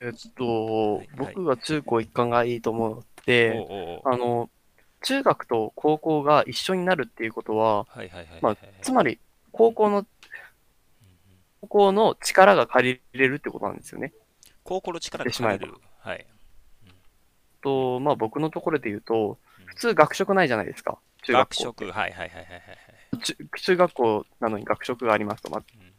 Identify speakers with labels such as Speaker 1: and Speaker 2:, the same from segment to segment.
Speaker 1: えっと、
Speaker 2: はいはい
Speaker 1: 僕が中高一貫がいいと思って、
Speaker 2: おうおうおう
Speaker 1: あの、中学と高校が一緒になるっていうことは、
Speaker 2: はいはいはいはい
Speaker 1: まあ
Speaker 2: はい。、
Speaker 1: つまり、高校の、高校の力が借りれるってことなんですよね。
Speaker 2: 高校の力が借りる。はい。
Speaker 1: と、まあ僕のところで言うと、普通学食ないじゃないですか。中学校。
Speaker 2: 学食、はいはいはいはいはいはい。
Speaker 1: 中中学校なのに学食がありますと、まず。
Speaker 2: うんうんうんうんうんうん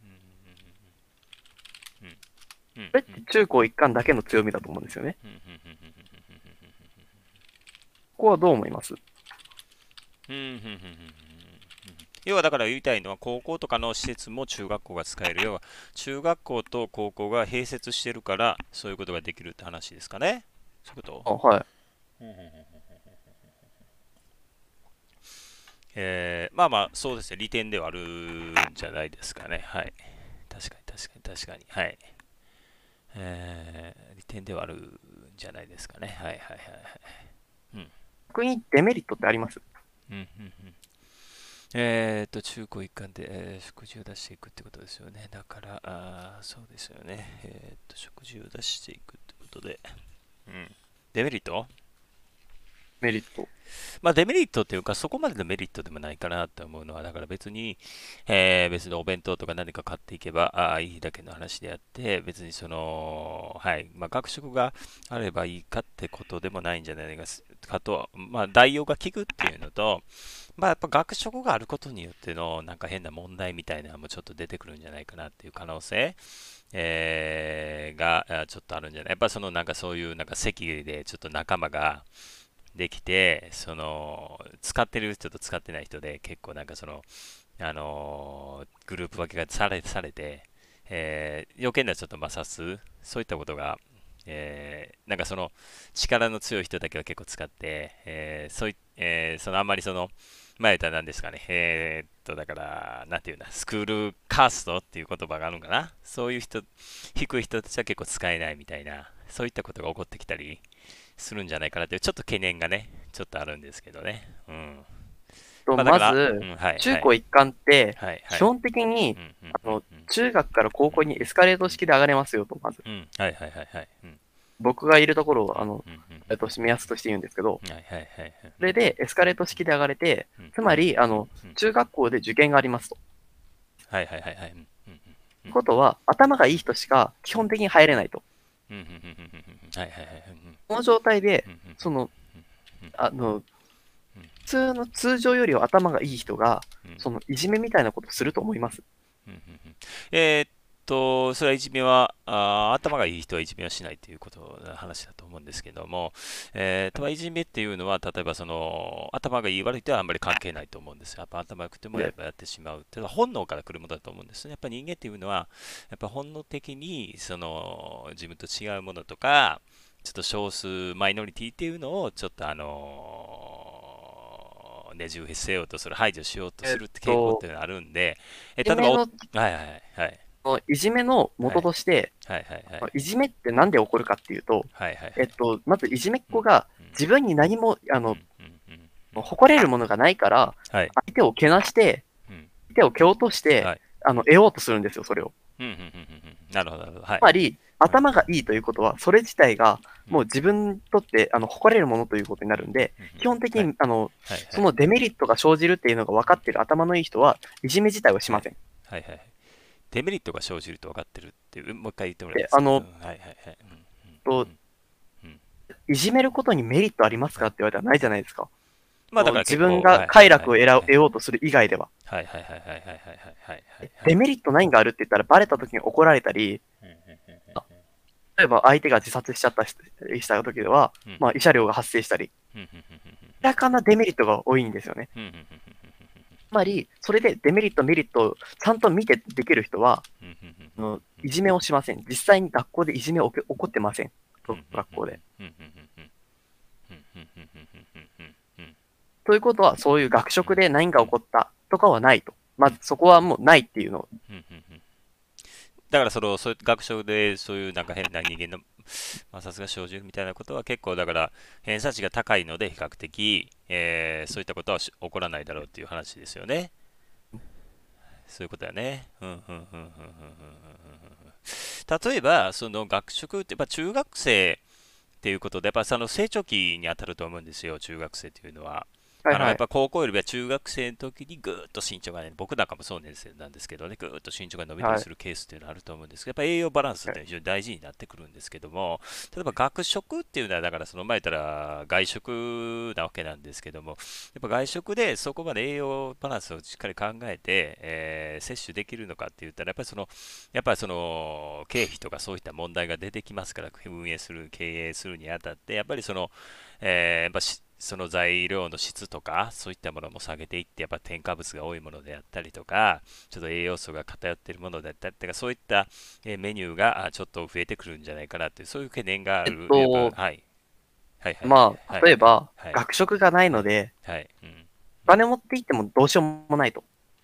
Speaker 1: これって中高一貫だけの強みだと思うんですよね。ここはどう思います？
Speaker 2: 要はだから言いたいのは高校とかの施設も中学校が使える。要は中学校と高校が併設してるからそういうことができるって話ですかね。そういうこと？
Speaker 1: あはい。
Speaker 2: えーまあまあそうですね。利点ではあるんじゃないですかね。はい。確かに確かに確かに。はいえー利点ではあるんじゃないですかねはいはいはいはい
Speaker 1: 逆にデメリットってあります？
Speaker 2: うんうんうんえーっと、中高一貫で、えー食事を出していくってことですよね。だから、あーそうですよね。えーっと、食事を出していくってことで。うん。デメリット？
Speaker 1: メリット。
Speaker 2: まあ、デメリットっていうか、そこまでのメリットでもないかなって思うのは、だから別に、えー別にお弁当とか何か買っていけば、あ、いいだけの話であって、別にその、はい、まあ、学食があればいいかってことでもないんじゃないかと、まあ、代用が効くっていうのと、まあ、やっぱ学食があることによっての、なんか変な問題みたいなのもちょっと出てくるんじゃないかなっていう可能性、えーがちょっとあるんじゃないやっぱそのなんかそういうなんか席でちょっと仲間ができて、その使ってる人と使ってない人で結構なんかその、あのグループ分けがされされて、えー余計なちょっと摩擦、そういったことが、えーなんかその力の強い人だけは結構使って、えーそういえーそのあんまりその、前言ったら何ですかね、えーっと、だから、なんていうんだ、スクールカーストっていう言葉があるのかな、そういう人、低い人たちは結構使えないみたいな、そういったことが起こってきたりするんじゃないかなっていう、ちょっと懸念がね、ちょっとあるんですけどね。うん。
Speaker 1: と
Speaker 2: ま
Speaker 1: ず中高一貫って、基本的にあの
Speaker 2: うん
Speaker 1: 中学から高校にエスカレート式で上がれますよと、まず。
Speaker 2: うん、はい、はい、はい、はい。うん
Speaker 1: 僕がいるところを、あの、えっと、目安として言うんですけど、
Speaker 2: はい、はい、はいはい。
Speaker 1: それでエスカレート式で上がれて、
Speaker 2: うん、
Speaker 1: つまり、あの、
Speaker 2: うん
Speaker 1: 中学校で受験がありますと。
Speaker 2: はい、はい、はい、はい。
Speaker 1: ことは、頭がいい人しか基本的に入れないと。この状態で、その、あの、普通の通常よりは頭がいい人が、そのいじめみたいなことすると思います？
Speaker 2: えー、っと、それはいじめは、あー頭がいい人はいじめはしないということの話だと思うんですけども、えー、とはいじめっていうのは、例えばその頭がいい悪いとはあんまり関係ないと思うんですよ。やっぱ頭良くても
Speaker 1: ね
Speaker 2: やっぱやってしまう。っていうのは本能から来るものだと思うんですね。やっぱ人間っていうのは、やっぱ本能的にその自分と違うものとか、ちょっと少数マイノリティっていうのをちょっとあのねじ伏せようとする、排除しようとするって傾向っていうのがあるんで、え例えばおはいはいはいはい
Speaker 1: いじめの元として、
Speaker 2: はい。はい。はい。
Speaker 1: い。じめってなんで起こるかっていうと、
Speaker 2: はい。はい。
Speaker 1: えっと、まずいじめっ子が自分に何も、あの、誇れるものがないから、
Speaker 2: はい。
Speaker 1: 相手をけなして、
Speaker 2: うん。
Speaker 1: 相手を蹴落として、
Speaker 2: はい。
Speaker 1: あの、得ようとするんですよ、それを。
Speaker 2: なるほどなるほど。はい。
Speaker 1: つまり、頭がいいということは、それ自体が、もう自分にとって、あの、誇れるものということになるんで、基本的に、
Speaker 2: はい。
Speaker 1: あの、
Speaker 2: はい。はい。
Speaker 1: そのデメリットが生じるっていうのが分かってる頭のいい人は、いじめ自体はしません。
Speaker 2: はい。はいデメリットが生じると分かってるっていう、もう一回言ってもらいます？か。
Speaker 1: あの、
Speaker 2: はいはいはい。
Speaker 1: と、いじめることにメリットありますか？って言われたらないじゃないですか。
Speaker 2: まあだから
Speaker 1: 自分が快楽を得ら得ようとする以外では。
Speaker 2: はいはいはいはいはいはいはい
Speaker 1: デメリット何があるって言ったらバレた時に怒られたり、例えば相手が自殺しちゃったした時では、まあ慰謝料が発生したり、明らかなデメリットが多いんですよね。つまり、それでデメリット、メリットをちゃんと見てできる人は、のいじめをしません。実際に学校でいじめを起こってません。学校で。ということは、そういう学食で何が起こったとかはないと。まずそこはもうないっていうのを
Speaker 2: だからそのそ学食でそういうなんか変な人間の摩擦が生じるみたいなことは結構だから偏差値が高いので比較的、えー、そういったことは起こらないだろうっていう話ですよね。そういうことだね。例えばその学食ってやっぱ中学生っていうことでやっぱその成長期にあたると思うんですよ中学生っていうのは。あのやっぱ高校よりは中学生の時にぐーっと身長がね、僕なんかもそうなんですけどね、ぐーっと身長が伸びたりするケースっていうのはあると思うんですけど、やっぱ栄養バランスって非常に大事になってくるんですけども、例えば学食っていうのは、だからその前から外食なわけなんですけども、やっぱ外食でそこまで栄養バランスをしっかり考えて、えー、摂取できるのかって言ったら、やっぱりその、やっぱりその経費とかそういった問題が出てきますから、運営する、経営するにあたって、やっぱりその、えー、やっぱその材料の質とか、そういったものも下げていって、やっぱ添加物が多いものであったりとか、ちょっと栄養素が偏っているものであったりとか、そういったメニューがちょっと増えてくるんじゃないかなという、そういう懸念がある。えっと、はい。はいはい
Speaker 1: はい、まあ、例えば、はい、学食がないので、はい、うん、お金持っていってもどうしようもないと。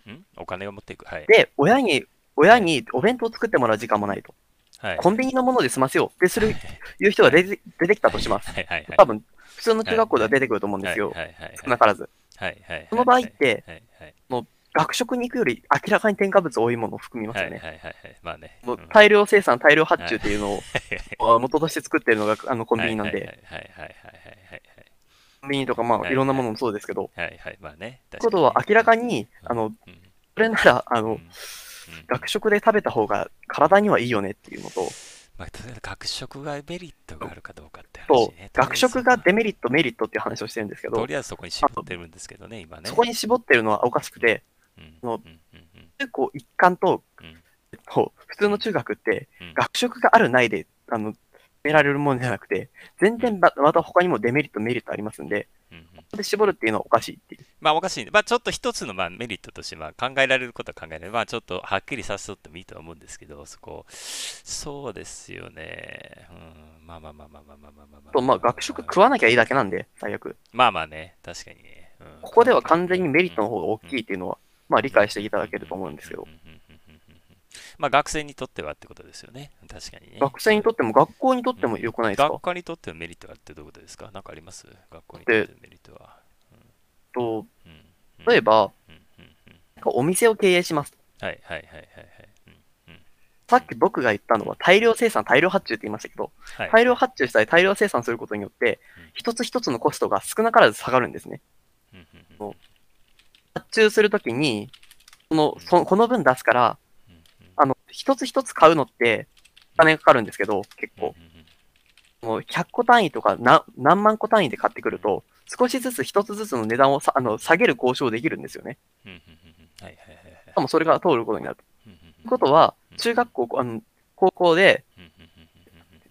Speaker 2: ん？お金を持っていく？はい。
Speaker 1: で、親に、親にお弁当を作ってもらう時間もないと。はい、コンビニのもので済ませようってする、い。う人が出て出てきたとします。はいはいはい、多分普通の中学校では出てくると思うんですよ。少なからず。その場合って、もう学食に行くより明らかに添加物多いものを含みますよね。大量生産、大量発注っていうのを 元として作ってるのがあのコンビニなんで。コンビニとか、まあ、いろんなものもそうですけど。はいはい、まあね。ことは明らかに、あの、それなら、あの、学食で食べた方が体にはいいよねっていうのと、
Speaker 2: まあ、学食がメリットがあるかどうかって
Speaker 1: 話、ね、そう、学食がデメリット、メリットっていう話をしてるんですけど、
Speaker 2: とりあえずそこに絞ってるんですけどね、今ね。
Speaker 1: そこに絞ってるのはおかしくて、うん、の中高一貫と、うん、普通の中学って、学食があるないで、あの、められるものじゃなくて、全然また他にもデメリット、メリットありますんで、で絞るっていうのはおかしいっていう。
Speaker 2: まあおかしい、ね。まあちょっと一つのまあメリットとしてまあ考えられることは考えられる。まあちょっとはっきりさせとってもいいと思うんですけど、そこ。そうですよね。うん。まあまあまあまあまあまあまあまあ。
Speaker 1: とまあ学食食わなきゃいいだけなんで、最悪。
Speaker 2: まあまあね、確かにね。
Speaker 1: うん、ここでは完全にメリットの方が大きいっていうのは、まあ理解していただけると思うんですけど。
Speaker 2: まあ学生にとってはってことですよね。確かにね。
Speaker 1: 学生にとっても学校にとっても良くないですか、
Speaker 2: 学科にとってのメリットがあってどういうことですか？何かあります？学校にとってのメリットは。
Speaker 1: と、例えば、お店を経営します。はいはいはいはい。さっき僕が言ったのは大量生産、大量発注って言いましたけど、はい、大量発注したり大量生産することによって、一つ一つのコストが少なからず下がるんですね。発注するときに、このそこの分出すから、一つ一つ買うのってお金がかかるんですけど、結構。もう100個単位とか何何万個単位で買ってくると、少しずつ一つずつの値段をさあの下げる交渉できるんですよね。しかもそれが通ることになると。ということは、中学校、あの高校で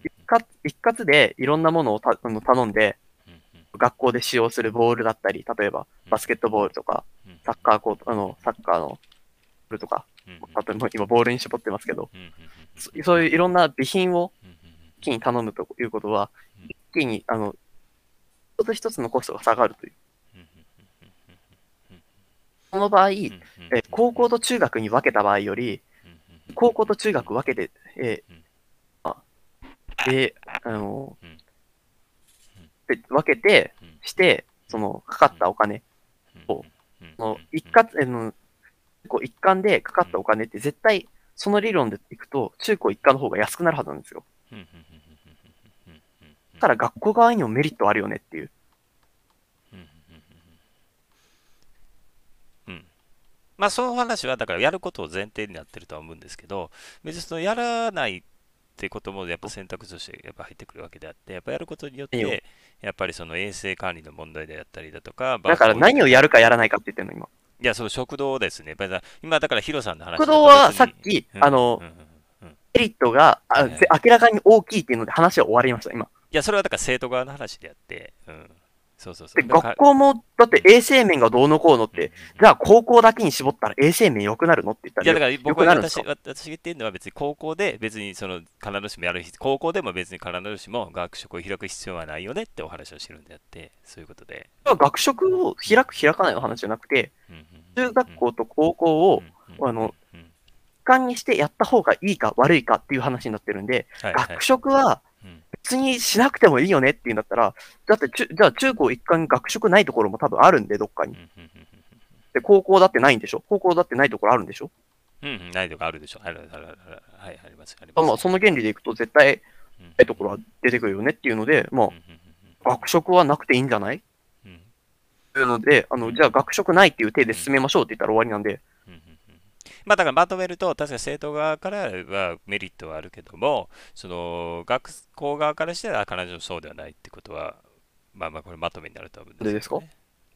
Speaker 1: 一括、一括でいろんなものをたあの頼んで、学校で使用するボールだったり、例えばバスケットボールとか、サッカーコート、あの、サッカーのボールとか、あと今ボールに絞ってますけど、そういういろんな備品を一気に頼むということは、一気に、あの、一つ一つのコストが下がるという。その場合、え高校と中学に分けた場合より、高校と中学分けて、えー、で、あの、で分けて、して、その、かかったお金を、その一括、えの、こう一貫でかかったお金って絶対、その理論でいくと、中高一貫の方が安くなるはずなんですよ。だから学校側にもメリットあるよねっていう。
Speaker 2: まあ、その話は、だからやることを前提になってるとは思うんですけど、別にそのやらないってこともやっぱ選択肢としてやっぱ入ってくるわけであって、やっぱやることによって、やっぱりその衛生管理の問題であったりだとか、
Speaker 1: だから何をやるかやらないかって言ってるの、今。
Speaker 2: いや、その食堂ですね。今、だからヒロさんの話
Speaker 1: 食堂はさっき、あの、メリットが、あ、明らかに大きいっていうので話は終わりました、今。い
Speaker 2: や、それはだから生徒側の話であって、うん。そうそうそ
Speaker 1: う。で、学校も、だって衛生面がどうのこうのって、じゃあ高校だけに絞ったら衛生面良くなるのって言ったら、いや、だから僕
Speaker 2: は私私が言ってるのは別に高校で別にその必ずしもやる、高校でも別に必ずしも学食を開く必要はないよねってお話をしてるんであって、そういうことで。
Speaker 1: 学食を開く、開かないの話じゃなくて、中学校と高校を、あの、間にしてやった方がいいか悪いかっていう話になってるんで、学食は別にしなくてもいいよねっていうんだったら、だってじゃあ中高一貫学食ないところも多分あるんで、どっかに。で、高校だってないんでしょ？高校だってないところあるんでしょ？
Speaker 2: うんうん、ないとかあるでしょ。あるあるあるはい、あります。あり
Speaker 1: まあ、
Speaker 2: ます。
Speaker 1: その原理でいくと絶対、
Speaker 2: うん
Speaker 1: ええところは出てくるよねっていうので、まあ、学食はなくていいんじゃない？というので、あの、じゃあ学食ないっていう手で進めましょうって言ったら終わりなんで、
Speaker 2: まあだからまとめると、確かに生徒側からはメリットはあるけども、その学校側からしては彼女そうではないってことは、まあまあこれまとめになると思うんですよ、ね。
Speaker 1: でですか？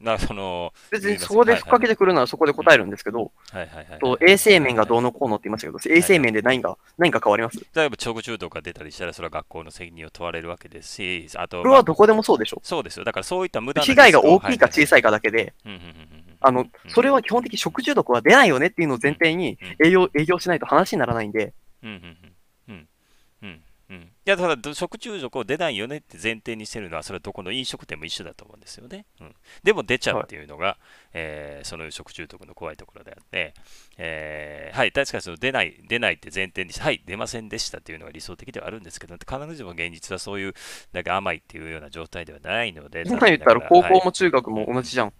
Speaker 2: まあその、
Speaker 1: 別にそこでふっかけてくるならそこで答えるんですけど、
Speaker 2: はいはいはい。
Speaker 1: と衛生面がどうのこうのって言いましたけど、衛生面で何が、何か変わります？
Speaker 2: 例えば食中毒が出たりしたら、それは学校の責任を問われるわけですし、あと、
Speaker 1: これはどこでもそうでしょ。
Speaker 2: そうですよ。だからそういった無駄な
Speaker 1: 被害が大きいか小
Speaker 2: い。
Speaker 1: さいかだけで、あの、それは基本的に食中毒は出ないよねっていうのを前提に
Speaker 2: うん。
Speaker 1: 営業、営業しないと話にならないんで、
Speaker 2: うんうんうんうん。うんうんいやただど食中毒を出ないよねって前提にしてるのはそれはどこの飲食店も一緒だと思うんですよね、うん、でも出ちゃうっていうのが、えーその食中毒の怖いところであって、えーはい確かにその出ない出ないって前提にしてはい出ませんでしたっていうのが理想的ではあるんですけど必ずしも現実はそういうなんか甘いっていうような状態ではないので
Speaker 1: 今言ったら高校
Speaker 2: はい
Speaker 1: も中学も同じじゃん。
Speaker 2: うんうんそうそうそう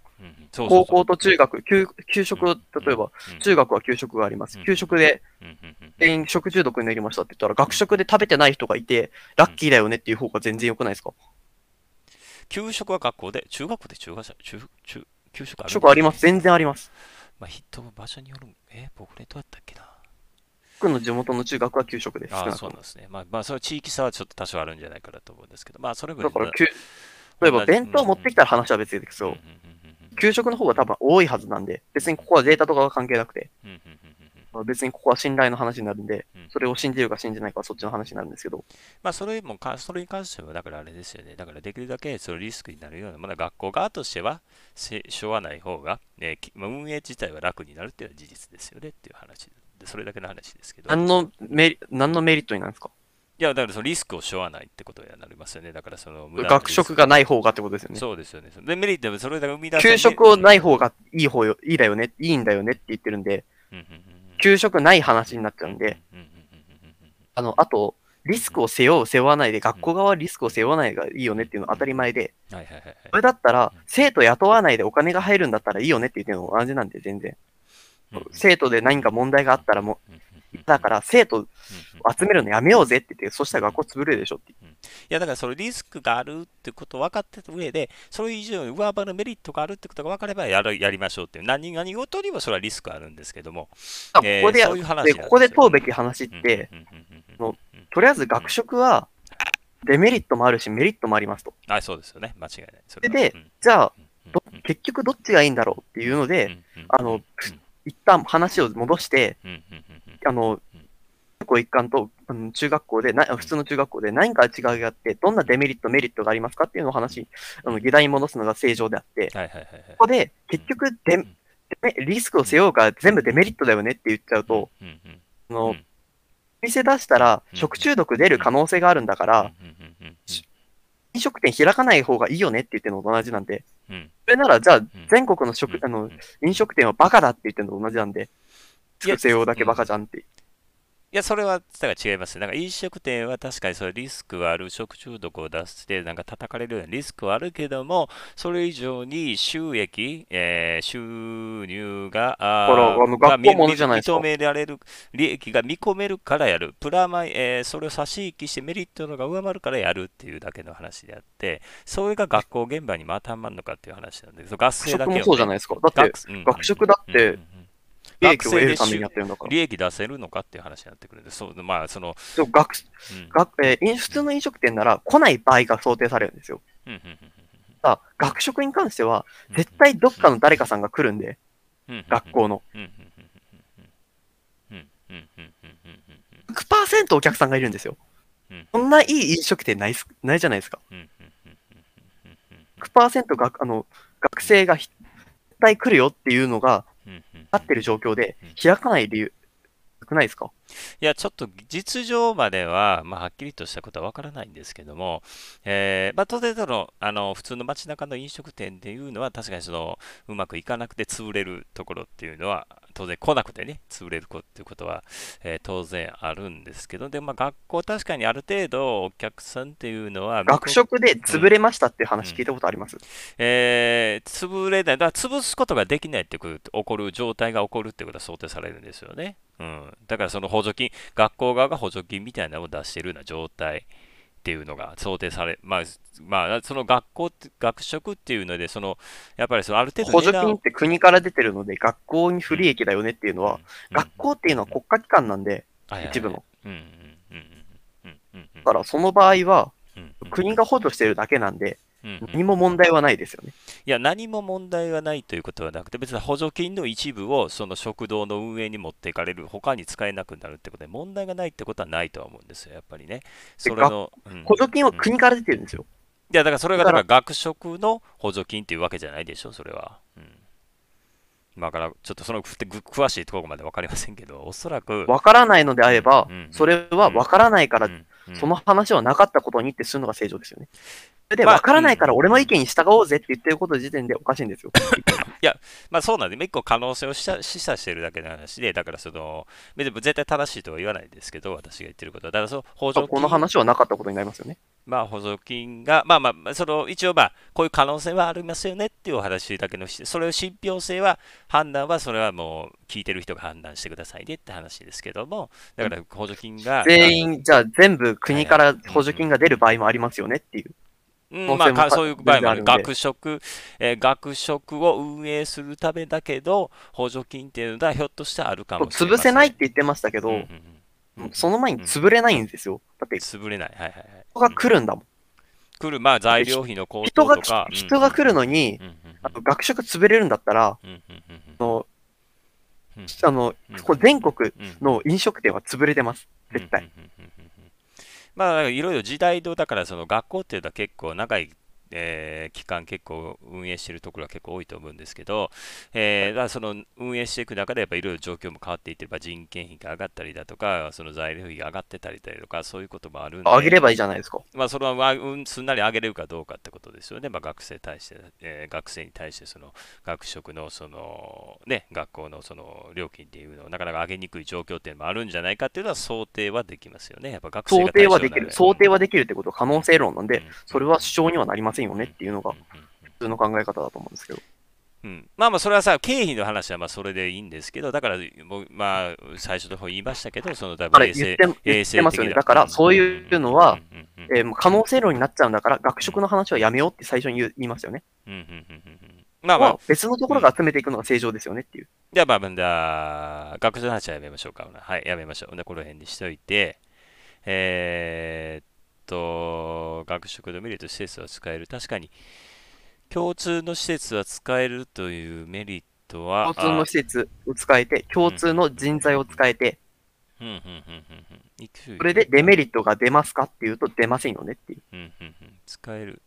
Speaker 1: 高校と中学、給給食、例えば、
Speaker 2: うん
Speaker 1: 中学は給食があります
Speaker 2: うん。
Speaker 1: 給食で
Speaker 2: うんうんうんうん
Speaker 1: 全員食中毒になりましたって言ったら、学食で食べてない人がいて、ラッキーだよねっていう方が全然良くないですか？
Speaker 2: 給食は学校で中学で中学者中中給食あ
Speaker 1: あります。全然あります。
Speaker 2: まあ、人場所によるん、えー、僕ね、どうやったっけな。
Speaker 1: 僕の地元の中学は給食です。
Speaker 2: あそうなんですね。まあ、まあ、その地域差はちょっと多少あるんじゃないかなと思うんですけど、まあ、それぐらい
Speaker 1: だから、給例えば弁当持ってきたら話は別ですけど、給食の方が多分多いはずなんで、別にここはデータとかは関係なくて、別にここは信頼の話になるんで
Speaker 2: うん、
Speaker 1: それを信じるか信じないかはそっちの話になるんですけど、
Speaker 2: まあ、それもか、それに関しては、だからあれですよね。だからできるだけそのリスクになるような、まだ学校側としては、せしょうがない方が、ねきまあ、運営自体は楽になるっていうのは事実ですよねっていう話で、それだけの話ですけど。
Speaker 1: 何のメリ何のメリットになるんですか？
Speaker 2: いや、だからそのリスクをしょうがないってことにはなりますよね。だからその
Speaker 1: 学食がない方がってことですよね。
Speaker 2: そうですよね。で、メリットはそれだけ生み出す
Speaker 1: 給食をない方がいい方よ、いいだよね、いいんだよねって言ってるんで、給食ない話になっちゃうんで、あの、あと、リスクを背負う、背負わないで、学校側はリスクを背負わないがいいよねっていうのは当たり前で、それだったら、生徒雇わないでお金が入るんだったらいいよねって言ってるのも同じなんで、全然。
Speaker 2: うん
Speaker 1: 生徒で何か問題があったらもだから生徒集めるのやめようぜって言って、そしたら学校潰れるでしょって。
Speaker 2: いやだからそのリスクがあるってことを分かってた上で、それ以上に上回るメリットがあるってことが分かればやるやりましょうっていう、何何事にもそれはリスクあるんですけども、
Speaker 1: こ
Speaker 2: えー
Speaker 1: こで、
Speaker 2: そういう話なん
Speaker 1: で
Speaker 2: ですよ
Speaker 1: ここで問うべき話って、とりあえず学食は、デメリットもあるし、メリットもありますと。
Speaker 2: あ、そうですよね、間違いない。そ
Speaker 1: で
Speaker 2: れは。
Speaker 1: で、じゃあ、結局どっちがいいんだろうっていうので、あの一旦話を戻して、あの、中高一貫と、あの中学校でな、普通の中学校で何か違いがあって、どんなデメリット、メリットがありますかっていうのを話、あの、議題に戻すのが正常であって、
Speaker 2: はいはいはいはい。
Speaker 1: ここで結局デ、リスクを背負うから全部デメリットだよねって言っちゃうと、
Speaker 2: うん。うん。
Speaker 1: あ
Speaker 2: うん。
Speaker 1: の、店出したら
Speaker 2: うん。
Speaker 1: 食中毒出る可能性があるんだから、
Speaker 2: うん。うん。うん。
Speaker 1: 飲食店開かない方がいいよねって言ってるのと同じなんで、
Speaker 2: うん。うん
Speaker 1: それならじゃあ全国の食、
Speaker 2: うん。
Speaker 1: あの、飲食店はバカだって言ってるのと同じなんで、
Speaker 2: いや
Speaker 1: 作せようだけバカじゃんって。
Speaker 2: いや、それは、だから違いますね。なんか飲食店は確かにそれリスクはある、食中毒を出して、なんか叩かれるようなリスクはあるけども、それ以上に収益、えー収入が、あ
Speaker 1: あの
Speaker 2: が
Speaker 1: 学校も
Speaker 2: 認められる、利益が見込めるからやる。プラマイ、えーそれを差し引きしてメリットのが上回るからやるっていうだけの話であって、それが学校現場にまたまるのかっていう話なんで、学生だけをね、
Speaker 1: 学食もそうじゃないですか。だって、
Speaker 2: 学
Speaker 1: 食だって
Speaker 2: うんうんうん
Speaker 1: 利益を得るためにやってるのか。
Speaker 2: 利益出せるのかっていう話になってくるんで、そう、まあ、その。
Speaker 1: そ
Speaker 2: う学
Speaker 1: 学えー、普通の飲食店なら来ない場合が想定されるんですよ。
Speaker 2: うんうんうん
Speaker 1: あ、学食に関しては、絶対どっかの誰かさんが来るんで、学校の。100%お客さんがいるんですよ。そんないい飲食店ないすないじゃないですか。100%があの学生が絶対来るよっていうのが、
Speaker 2: うんうん
Speaker 1: 立ってる状況で
Speaker 2: うん
Speaker 1: 開かない理由、なくないですか？
Speaker 2: いや、ちょっと実情までは、まあ、はっきりとしたことはわからないんですけども、えーまあ、当然そのあの、普通の街中の飲食店っていうのは、確かにそのうまくいかなくて潰れるところっていうのは、当然来なくてね、潰れるっていうことは、えー当然あるんですけど、で、まあ、学校、確かにある程度、お客さんっていうのは、
Speaker 1: 学食で潰れましたっていう話聞いたことあります、
Speaker 2: えー潰れない、だから潰すことができないってこと、起こる状態が起こるってことは想定されるんですよね。うん、だからその補助金、学校側が補助金みたいなのを出しているような状態っていうのが想定され、まあ、まあ、その学校学食っていうので、その、やっぱりそのある程度
Speaker 1: 補助金って国から出てるので、学校に不利益だよねっていうのは、
Speaker 2: うん。
Speaker 1: 学校っていうのは国家機関なんで、
Speaker 2: はいはいはい。
Speaker 1: 一部の。
Speaker 2: うんうんうんうんうんうんうん。
Speaker 1: だからその場合は、
Speaker 2: うんうん。
Speaker 1: 国が補助してるだけなんで、
Speaker 2: うんうん
Speaker 1: 何も問題はないですよね。
Speaker 2: いや、何も問題はないということはなくて、別に補助金の一部をその食堂の運営に持っていかれる、他に使えなくなるってことで、問題がないってことはないとは思うんですよ、やっぱりね。それの、うん
Speaker 1: 補助金は国から出てるんですよ。
Speaker 2: いや、だからそれが
Speaker 1: だか
Speaker 2: らら学食の補助金っていうわけじゃないでしょ、それは。うん。まあだから、ちょっとその詳しいところまで分かりませんけど、おそらく、
Speaker 1: わからないのであれば
Speaker 2: うん、
Speaker 1: それはわからないから
Speaker 2: うんうん
Speaker 1: その話はなかったことにってするのが正常ですよね。それで、
Speaker 2: まあ
Speaker 1: わからないから俺の意見に従おうぜって言ってること時点でおかしいんですよ。
Speaker 2: まあそうなんで、一個可能性を示唆示唆しているだけの話で、だからその、別に絶対正しいとは言わないですけど、私が言ってることは。だからその補助金、
Speaker 1: この話はなかったことになりますよね。
Speaker 2: まあ補助金が、まあまあ、その一応まあ、こういう可能性はありますよねっていうお話だけのし、それを信憑性は、判断は、それはもう聞いてる人が判断してくださいねって話ですけども、だから補助金が、
Speaker 1: 全員、じゃあ全部国から補助金が出る場合もありますよねっていう。
Speaker 2: うんまあ、そういう場合もある。学食、えー学食を運営するためだけど、補助金っていうのはひょっとしてあるかもしれません。
Speaker 1: 潰せないって言ってましたけど、
Speaker 2: うんうんうんうん
Speaker 1: その前に潰れないんですよ。だって
Speaker 2: 潰れない。はいはいはい。
Speaker 1: 人が来るんだもん。
Speaker 2: 来る、まあ材料費の高騰とか。
Speaker 1: き人が来るのに、
Speaker 2: うんうんうん
Speaker 1: あの学食潰れるんだったら、
Speaker 2: うんうんうん
Speaker 1: あの
Speaker 2: うん
Speaker 1: あの
Speaker 2: うん
Speaker 1: これ全国
Speaker 2: うん
Speaker 1: の飲食店は潰れてます。絶対。
Speaker 2: うんうんうんまあ、いろいろ時代と、だからその学校っていうのは結構長い、えー期間結構運営しているところは結構多いと思うんですけど、えーだからその運営していく中でやっぱいろいろ状況も変わっていってれば人件費が上がったりだとか、その材料費が上がってたりだとか、そういうこともあるんで、
Speaker 1: あげればいいじゃないですか。
Speaker 2: まあ、それは、まあうん、すんなり上げれるかどうかってことですよね。まあ、学生に対して、えー学生に対して、その、学食の、その、ね、学校の、その、料金っていうのをなかなか上げにくい状況っていうのもあるんじゃないかっていうのは想定はできますよね。やっぱ学生
Speaker 1: 想
Speaker 2: が
Speaker 1: 定はできる。想定
Speaker 2: は
Speaker 1: はできるってことは可能性論なんで、それは主張にはなりませんよねっていうのが普通の考え方だと思うんですけど。
Speaker 2: うん、まあまあそれはさ経費の話はまあそれでいいんですけどだからもうまあ最初の方言いましたけどその多
Speaker 1: あれ
Speaker 2: 分衛生
Speaker 1: 言ってますよね。だからそういうのは、え可能性論になっちゃうんだから、学食の話はやめようって最初に言いますよね。
Speaker 2: まあまあ。
Speaker 1: まあ、別のところが集めていくのが正常ですよねっていう。
Speaker 2: じゃあまあまあじゃあ学習の話はやめましょうか。はいやめましょう。でこの辺にしといて。えーっと学食のメリット施設は使える。確かに共通の施設は使えるというメリットは
Speaker 1: 共通の施設を使えて、共通の人材を使えて、
Speaker 2: うんうんうんうん
Speaker 1: それでデメリットが出ますかっていうと出ませんよねっていう。
Speaker 2: うんうんうん、使える。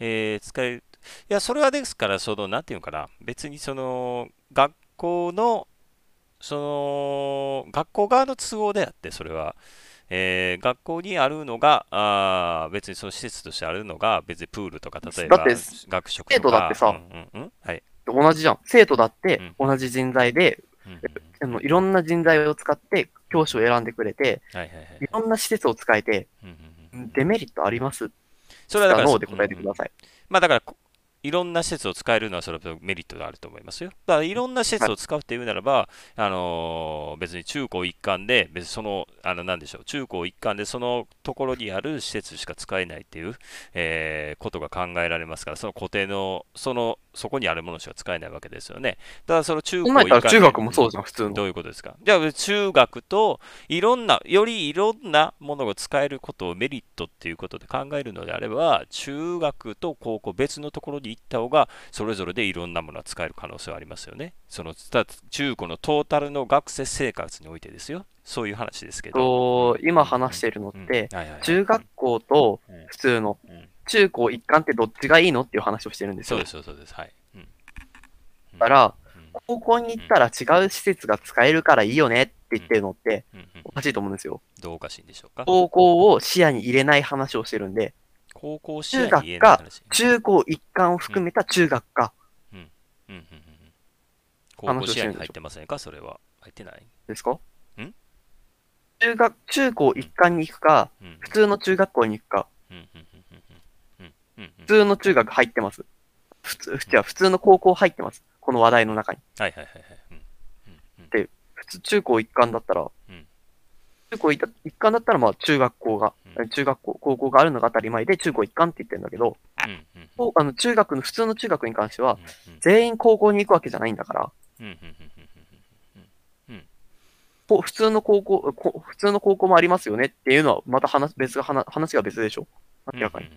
Speaker 2: えー使える。いや、それはですから、その、なんていうのかな、別にその、学校の、その、学校側の都合であって、それは、えー学校にあるのが、あー別にその施設としてあるのが、別にプールとか、例えば学食とか。
Speaker 1: 生徒だってさ
Speaker 2: うんうんうんはい。
Speaker 1: 同じじゃん。生徒だって同じ人材で、
Speaker 2: うん
Speaker 1: のいろんな人材を使って教師を選んでくれて、
Speaker 2: はいはいはい
Speaker 1: い。ろんな施設を使えて、
Speaker 2: うんうんうん
Speaker 1: デメリットあります？
Speaker 2: それはだから、
Speaker 1: ノーで答えてください。
Speaker 2: まあだからこ、いろんな施設を使えるのはそれはメリットがあると思いますよ。だからいろんな施設を使うっていうならば、あのー別に中高一貫で、別にその、あの、何でしょう、中高一貫でそのところにある施設しか使えないっていう、えーことが考えられますから、その固定の、その、そこにあるものしか使えないわけですよね。だからその中高
Speaker 1: 中学もそうじゃん、普通の。
Speaker 2: どういうことですかじゃあ、中学といろんな、よりいろんなものが使えることをメリットっていうことで考えるのであれば、中学と高校別のところに行った方が、それぞれでいろんなものが使える可能性はありますよね。そのた中高のトータルの学生生活においてですよ。そういう話ですけど。
Speaker 1: と今話してるの
Speaker 2: うん
Speaker 1: って、中学校と
Speaker 2: うん
Speaker 1: 普通の
Speaker 2: うん
Speaker 1: 中高一貫ってどっちがいいのっていう話をしてるんですよ。
Speaker 2: そうです、そうです。はい。うん。
Speaker 1: だから、
Speaker 2: うん。
Speaker 1: 高校に行ったら違う施設が使えるからいいよねって言ってるのっておかしいと思うんですよ。
Speaker 2: どうおかしいんでしょうか？
Speaker 1: 高校を視野に入れない話をしてるんで、
Speaker 2: 高校視野に言えない話。
Speaker 1: 中高一貫を含めた中学か。
Speaker 2: うん。うん。うん。うん。高校視野に入ってませんかそれは。入ってない。
Speaker 1: ですか？
Speaker 2: ん？
Speaker 1: 中学、中高一貫に行くか、
Speaker 2: うん。
Speaker 1: 普通の中学校に行くか、
Speaker 2: うん。うん
Speaker 1: 普通の中学入ってます。普通、じゃあ普通の高校入ってます。この話題の中に。
Speaker 2: はいはいはいはい。
Speaker 1: で普通、中高一貫だったら、
Speaker 2: うん。
Speaker 1: 中高一一貫だったら、まあ中学校が、
Speaker 2: うん。
Speaker 1: 中学校、高校があるのが当たり前で、中高一貫って言ってるんだけど、
Speaker 2: うん。
Speaker 1: あの中学の、普通の中学に関しては、全員高校に行くわけじゃないんだから、普通の高校、こ普通の高校もありますよねっていうのは、また話、別が、話話が別でしょ？明らかに。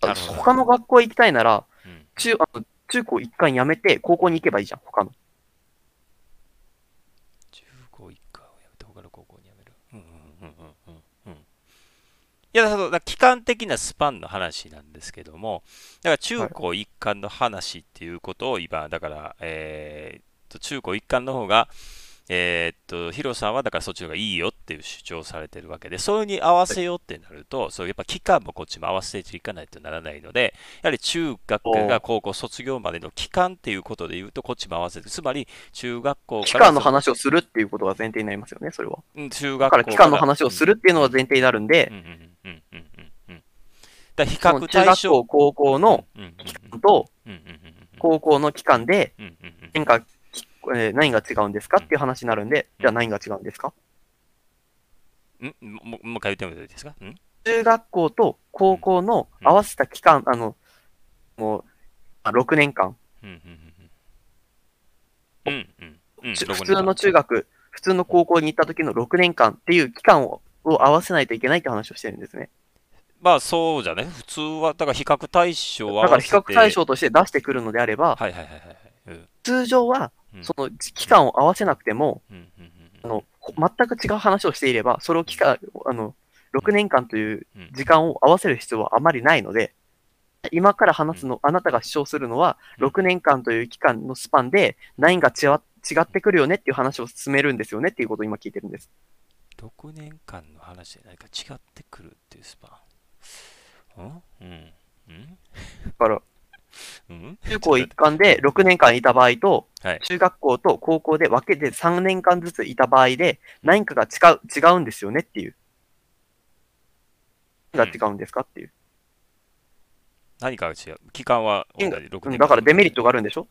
Speaker 1: 他の学校行きたいなら、
Speaker 2: うんうん
Speaker 1: 中、あの中高一貫やめて、高校に行けばいいじゃん、他の。
Speaker 2: 中高一貫をやめて他の高校にやめる。うんうんうんうんうんうんいや、だから期間的なスパンの話なんですけども、だから中高一貫の話っていうことを今、だから、えーっと、中高一貫の方が、えーっと、ヒロさんはだからそっちの方がいいよっていう主張をされてるわけで、それに合わせようってなると、そうやっぱ期間もこっちも合わせていかないとならないので、やはり中学が高校卒業までの期間っていうことで言うと、こっちも合わせて、つまり中学校から
Speaker 1: 期間の話をするっていうことが前提になりますよね、それは。
Speaker 2: うん中
Speaker 1: だ
Speaker 2: 学校
Speaker 1: から期間の話をするっていうのが前提になるんで。
Speaker 2: うん、うんうんうんうんうんだから比較対象
Speaker 1: 学校、高校の期間と高校の期間で
Speaker 2: うんうんうん
Speaker 1: 何か、えー何が違うんですか？っていう話になるんで、じゃあ何が違うんですか？
Speaker 2: うん？もももう一回言ってもいいですか？うん？
Speaker 1: 中学校と高校の合わせた期間、あの、もう、あ6年間、
Speaker 2: うんうんうんうん。
Speaker 1: 普通の中学、普通の高校に行った時の6年間っていう期間をを合わせないといけないって話をしてるんですね。
Speaker 2: まあそうじゃね。普通はだから比較対象は
Speaker 1: だから比較対象として出してくるのであれば、
Speaker 2: はいはいはいはいうん。
Speaker 1: 通常は
Speaker 2: うん
Speaker 1: その期間を合わせなくても、あの、ほ全く違う話をしていれば、それを期間、あの、6年間という
Speaker 2: うん
Speaker 1: 時間を合わせる必要はあまりないので、今から話すの、あなたが主張するのは、
Speaker 2: うん。
Speaker 1: 6年間という期間のスパンで、何が違ってくるよねっていう話を進めるんですよねっていうことを今聞いてるんです。
Speaker 2: 6年間の話で何か違ってくるっていうスパン？うんうん？うん。
Speaker 1: だから、
Speaker 2: うん？
Speaker 1: 中高一貫で6年間いた場合と、
Speaker 2: はい。
Speaker 1: 中学校と高校で分けて3年間ずついた場合で、何かが違う、違うんですよねっていう。何が違うんですかっていう。
Speaker 2: 何かが違う？期間は同じ6
Speaker 1: うん。
Speaker 2: 年
Speaker 1: だからデメリットがあるんでしょ？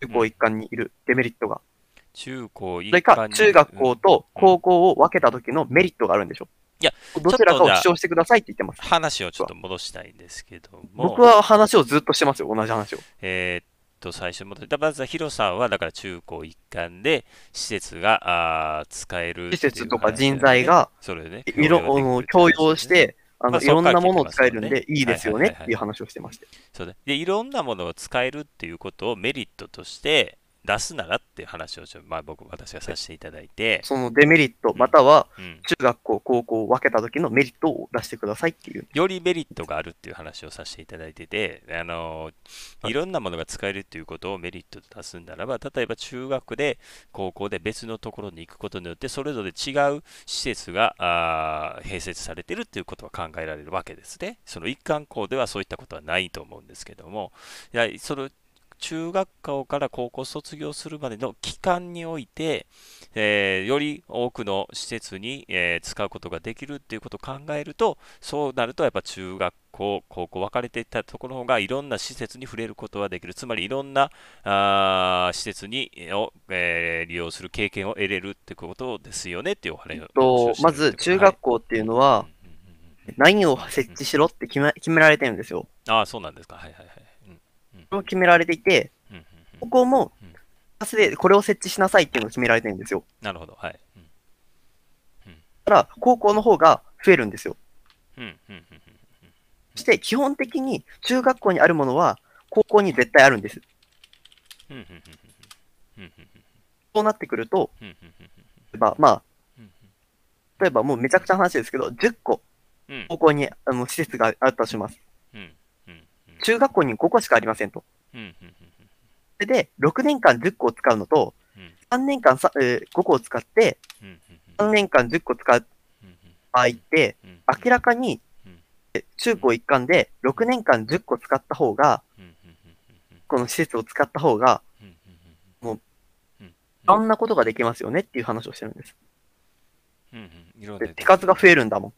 Speaker 1: 中高一貫にいるデメリットが。
Speaker 2: 中高一
Speaker 1: それか、中学校と高校を分けた時のメリットがあるんでしょ？
Speaker 2: いや、
Speaker 1: どちらかを主張してくださいって言ってます。
Speaker 2: 話をちょっと戻したいんですけども、
Speaker 1: 僕は話をずっとしてますよ、同じ話を。
Speaker 2: えーっと、最初戻って、まずはヒロさんは、だから中高一貫で施設があー使えるっていう
Speaker 1: 施設とか人材、が、
Speaker 2: それでね、
Speaker 1: いろ、あの共用して、あの、
Speaker 2: まあ
Speaker 1: いろんなものを使えるんで、
Speaker 2: 聞い
Speaker 1: いいですよねっていう話をしてまして。
Speaker 2: そうでで、いろんなものを使えるっていうことをメリットとして出すならっていう話をちょ、まあ、僕、私がさせていただいて、
Speaker 1: そのデメリット、または
Speaker 2: うん、
Speaker 1: 中学校、高校を分けた時のメリットを出してくださいっていう。
Speaker 2: よりメリットがあるっていう話をさせていただいてて、あの
Speaker 1: はい。
Speaker 2: いろんなものが使えるっていうことをメリットと出すならば、例えば中学で高校で別のところに行くことによって、それぞれ違う施設があー併設されてるっていうことは考えられるわけですね。その一貫校ではそういったことはないと思うんですけども、いやその中学校から高校卒業するまでの期間において、えーより多くの施設に、えー使うことができるっていうことを考えると、そうなるとやっぱ中学校、高校分かれていったところの方がいろんな施設に触れることができる。つまりいろんなあー施設にを、えー利用する経験を得れるってことですよねっていうお話を
Speaker 1: と、まず中学
Speaker 2: 校
Speaker 1: 校っていうのは、何を設置しろって決め決められてるんですよ。
Speaker 2: ああ、そうなんですか。はいはいはい。
Speaker 1: 決められていて、ここも
Speaker 2: うん、
Speaker 1: パスでこれを設置しなさいっていうのを決められてるんですよ。
Speaker 2: なるほど。はい。うん。
Speaker 1: だから、高校の方が増えるんですよ。そして、基本的に中学校にあるものは、高校に絶対あるんです。そうなってくると、例えば、まあ、
Speaker 2: うん。
Speaker 1: 例えばもうめちゃくちゃな話ですけど、10個
Speaker 2: うん。
Speaker 1: 高校にあの施設があったとします。中学校に5個しかありませんと。
Speaker 2: うんうんうん
Speaker 1: それで、6年間10個を使うのと、
Speaker 2: うん。
Speaker 1: 3年間さ、えー5個を使って、
Speaker 2: うんうん
Speaker 1: 3年間10個使う場合って、
Speaker 2: うん
Speaker 1: 明らかに中高一貫で6年間10個使った方が、この施設を使った方が、もう
Speaker 2: うん。
Speaker 1: いろんなことができますよねっていう話をしてるんです。手数が増えるんだもん。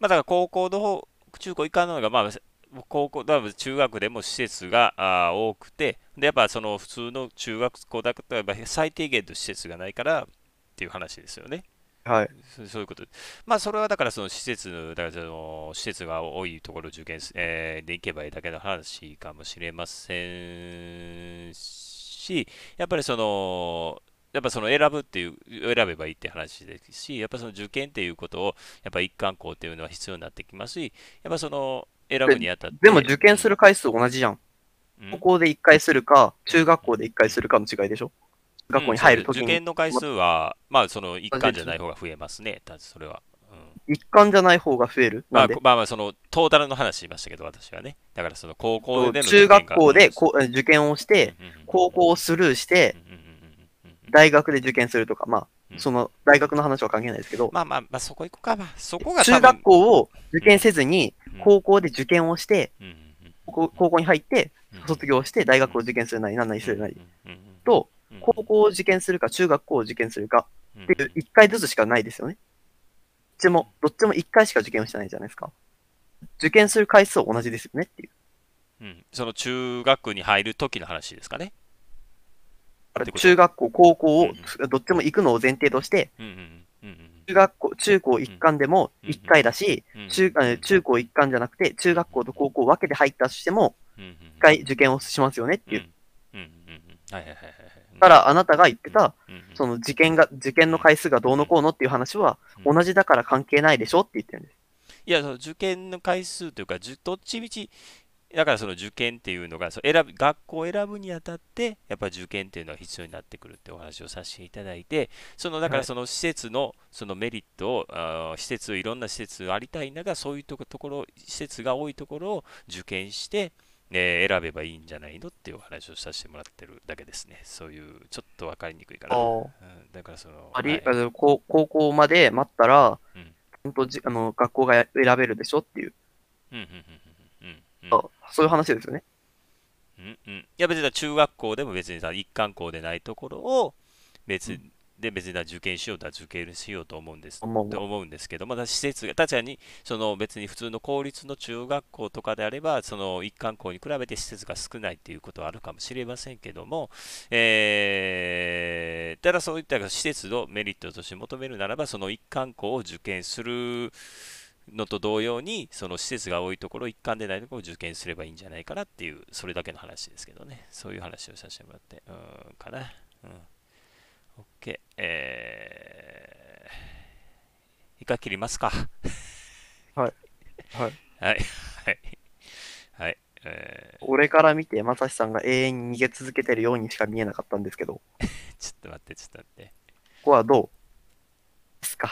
Speaker 2: まあだから高校の方、中高一貫の方が、まあ、高校、だ中学でも施設が多くて、で、やっぱその普通の中学校だと、やっぱ最低限の施設がないからっていう話ですよね。
Speaker 1: はい。
Speaker 2: そういうこと。まあ、それはだからその施設、だからその施設が多いところを受験す、えーで行けばいいだけの話かもしれませんし、やっぱりその、やっぱその選ぶっていう、選べばいいって話ですし、やっぱその受験っていうことを、やっぱ一貫校っていうのは必要になってきますし、やっぱその選ぶにあたって。
Speaker 1: でも受験する回数同じじゃん。
Speaker 2: うん、
Speaker 1: 高校で1回するか、中学校で1回するかの違いでしょ？学校に入るとき
Speaker 2: うんそう受
Speaker 1: に。
Speaker 2: 験の回数は、まあその一貫じゃない方が増えますね、たそれは。うん
Speaker 1: 一貫じゃない方が増える？
Speaker 2: まあ、まあまあ、そのトータルの話しましたけど、私はね。だからその高校での
Speaker 1: 中学校で
Speaker 2: こ
Speaker 1: 受験をして、高校をスルーして、大学で受験するとか、ま
Speaker 2: うん
Speaker 1: あ、その大学の話は関係ないですけど、
Speaker 2: まあまあ、まあ、そこ行こうか。まあ、そこが
Speaker 1: 中学校を受験せずに
Speaker 2: うん、
Speaker 1: 高校で受験をして、
Speaker 2: うん
Speaker 1: 高高校に入って、
Speaker 2: うん
Speaker 1: 卒業して大学を受験するなり、何なりするなり、と、
Speaker 2: うん
Speaker 1: 高校を受験するか、中学校を受験するか
Speaker 2: うん
Speaker 1: っていう、一回ずつしかないですよね。どっちも、どっちも一回しか受験をしてないじゃないですか。受験する回数は同じですよねっていう。
Speaker 2: うんその中学に入る時の話ですかね。
Speaker 1: 中学校、高校を
Speaker 2: うん、
Speaker 1: どっちも行くのを前提として、中学校、中高一貫でも
Speaker 2: うん
Speaker 1: 一回だし、
Speaker 2: うん
Speaker 1: 中あ中高一貫じゃなくて、中学校と高校を分けて入ったとしても、
Speaker 2: うんうん
Speaker 1: 一回受験をしますよねっていう。だから、あなたが言ってた、その受験が、受験の回数がどうのこうのっていう話は、
Speaker 2: うん
Speaker 1: 同じだから関係ないでしょって言ってるんです。
Speaker 2: いや、その受験の回数というか、どっちみち、だからその受験っていうのが、そう選ぶ学校を選ぶにあたって、やっぱ受験っていうのは必要になってくるってお話をさせていただいて、そのだか
Speaker 1: はい。
Speaker 2: らその施設のそのメリットを、あー施設をいろんな施設ありたいんだが、そういうとこところ、施設が多いところを受験して、えー選べばいいんじゃないのっていうお話をさせてもらってるだけですね。そういう、ちょっと分かりにくいかな。うん。だからその、
Speaker 1: あり、
Speaker 2: はい。
Speaker 1: あの高高校まで待ったら、
Speaker 2: うん。
Speaker 1: ちゃんとじあの学校が選べるでしょっていう、
Speaker 2: うんうんうんうん。
Speaker 1: そういう話ですよね。
Speaker 2: うんうん、いや別に中学校でも別にさ一貫校でないところを別で別に受験しようとは受験しようと思うんです
Speaker 1: 思う。
Speaker 2: と思うんですけどまだ施設が確かにその別に普通の公立の中学校とかであればその一貫校に比べて施設が少ないっていうことはあるかもしれませんけども、えーただそういった施設のメリットとして求めるならばその一貫校を受験するのと同様にその施設が多いところ一貫でないところを受験すればいいんじゃないかなっていうそれだけの話ですけどね。そういう話をさせてもらってうんかな。うん。OK えー、一回切りますか。
Speaker 1: はい。はい。
Speaker 2: はい。はい。はい。え
Speaker 1: 俺から見て、まさしさんが永遠に逃げ続けてるようにしか見えなかったんですけど、こ
Speaker 2: ー、ちょっと待ってちょっと待って。
Speaker 1: こはどう